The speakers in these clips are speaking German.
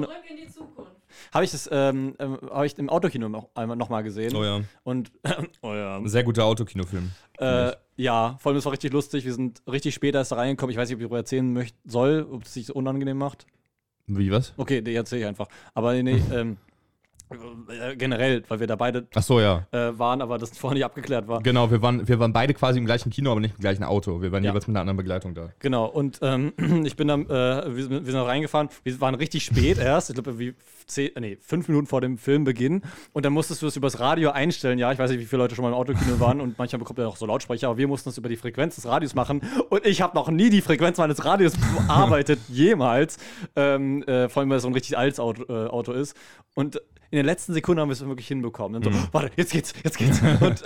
Zurück in die Zukunft. Habe ich das ähm, ähm, habe ich im Autokino noch einmal noch mal gesehen. Oh ja. Und oh ja. Ein sehr guter Autokinofilm. Äh, ja, vor allem es war richtig lustig. Wir sind richtig spät erst da reingekommen. Ich weiß nicht, ob ich darüber erzählen möchte, soll, ob es sich so unangenehm macht. Wie was? Okay, nee, erzähle ich einfach. Aber nee, nee ähm, äh, generell, weil wir da beide so, ja. äh, waren, aber das vorher nicht abgeklärt war. Genau, wir waren, wir waren beide quasi im gleichen Kino, aber nicht im gleichen Auto. Wir waren Ja. jeweils mit einer anderen Begleitung da. Genau, und ähm, ich bin dann, äh, wir, sind- wir sind da reingefahren, wir waren richtig spät erst, ich glaube, wie zehn, nee, fünf Minuten vor dem Filmbeginn. Und dann musstest du es übers Radio einstellen. Ja, ich weiß nicht, wie viele Leute schon mal im Autokino waren und manchmal bekommt er auch so Lautsprecher, aber wir mussten das über die Frequenz des Radios machen. Und ich habe noch nie die Frequenz meines Radios bearbeitet, jemals. Ähm, äh, vor allem, weil es so ein richtig altes Auto, äh, Auto ist. Und in den letzten Sekunden haben wir es wirklich hinbekommen. Dann so, warte, jetzt geht's, jetzt geht's. Und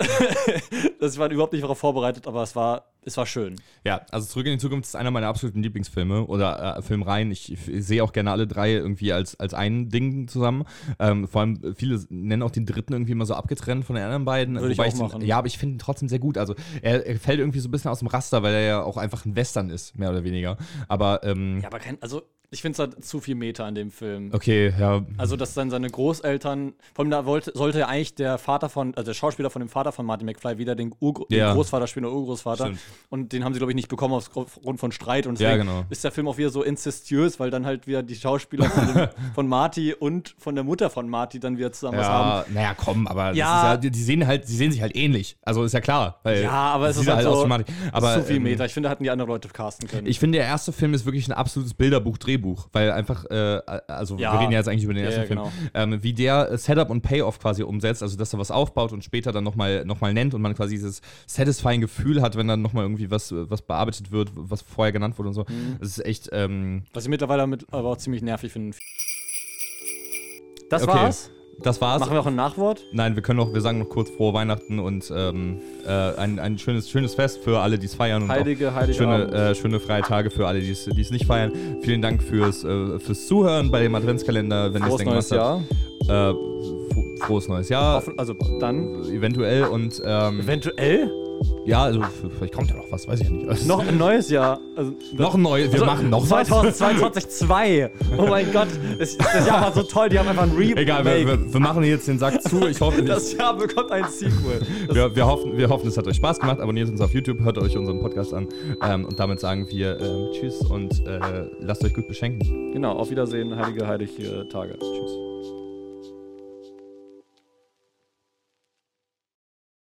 das war überhaupt nicht darauf vorbereitet, aber es war, es war schön. Ja, also Zurück in die Zukunft ist einer meiner absoluten Lieblingsfilme oder äh, Filmreihen. Ich, ich sehe auch gerne alle drei irgendwie als, als ein Ding zusammen. Ähm, vor allem viele nennen auch den dritten irgendwie immer so abgetrennt von den anderen beiden. Würde ich auch den- machen. Ja, aber ich finde ihn trotzdem sehr gut. Also er, er fällt irgendwie so ein bisschen aus dem Raster, weil er ja auch einfach ein Western ist, mehr oder weniger. Aber ähm, Ja, aber kein, also ich finde es halt zu viel Meter an dem Film. okay, ja. Also, dass dann seine Großeltern, vor allem da wollte, sollte ja eigentlich der Vater von, also der Schauspieler von dem Vater von Martin McFly wieder den, Urgro Ja. den Großvater spielen oder Urgroßvater. Stimmt. Und den haben sie, glaube ich, nicht bekommen aufgrund von Streit. Und Ja, genau. ist der Film auch wieder so inzestiös, weil dann halt wieder die Schauspieler von, dem, von Marty und von der Mutter von Marty dann wieder zusammen was haben. Ja, naja, komm, aber Ja. ja, die, sehen halt, die sehen sich halt ähnlich. Also ist ja klar. Ja, aber es ist halt so automatisch. Aber, zu viel ähm, Meter. Ich finde, da hätten die andere Leute casten können. Ich finde, der erste Film ist wirklich ein absolutes Bilderbuch-Drehbuch, weil einfach, äh, also Ja. wir reden ja jetzt eigentlich über den ersten ja, Film, genau. ähm, wie der Setup und Payoff quasi umsetzt, also dass er was aufbaut und später dann nochmal noch mal nennt und man quasi dieses satisfying Gefühl hat, wenn dann nochmal irgendwie was, was bearbeitet wird, was vorher genannt wurde und so. Mhm. Das ist echt, ähm, Was ich mittlerweile mit, aber auch ziemlich nervig finde. Das Okay. war's. Das war's. Machen wir auch ein Nachwort? Nein, wir können noch, wir sagen noch kurz frohe Weihnachten und ähm, äh, ein, ein schönes, schönes Fest für alle, die es feiern. Und auch Heilige, heilige schöne, äh, schöne freie Tage für alle, die es nicht feiern. Vielen Dank fürs, äh, fürs Zuhören bei dem Adventskalender, wenn ihr es Frohes denn neues gemacht habt. Jahr. Fro- frohes neues Jahr. Also dann. Eventuell und ähm, Eventuell? Ja, also vielleicht kommt ja noch was, weiß ich ja nicht. Also, Noch ein neues Jahr. Also, noch ein neues, wir Also, machen noch was. 2022 2. Oh mein Gott, das, das Jahr war so toll, die haben einfach ein Remake. Egal, wir, wir, wir machen jetzt den Sack zu. Ich hoffe, das Jahr bekommt ein Sequel. Wir, wir, hoffen, wir hoffen, es hat euch Spaß gemacht. Abonniert uns auf YouTube, hört euch unseren Podcast an. Ähm, und damit sagen wir ähm, Tschüss und äh, lasst euch gut beschenken. genau, auf Wiedersehen, heilige, heilige Tage. Tschüss.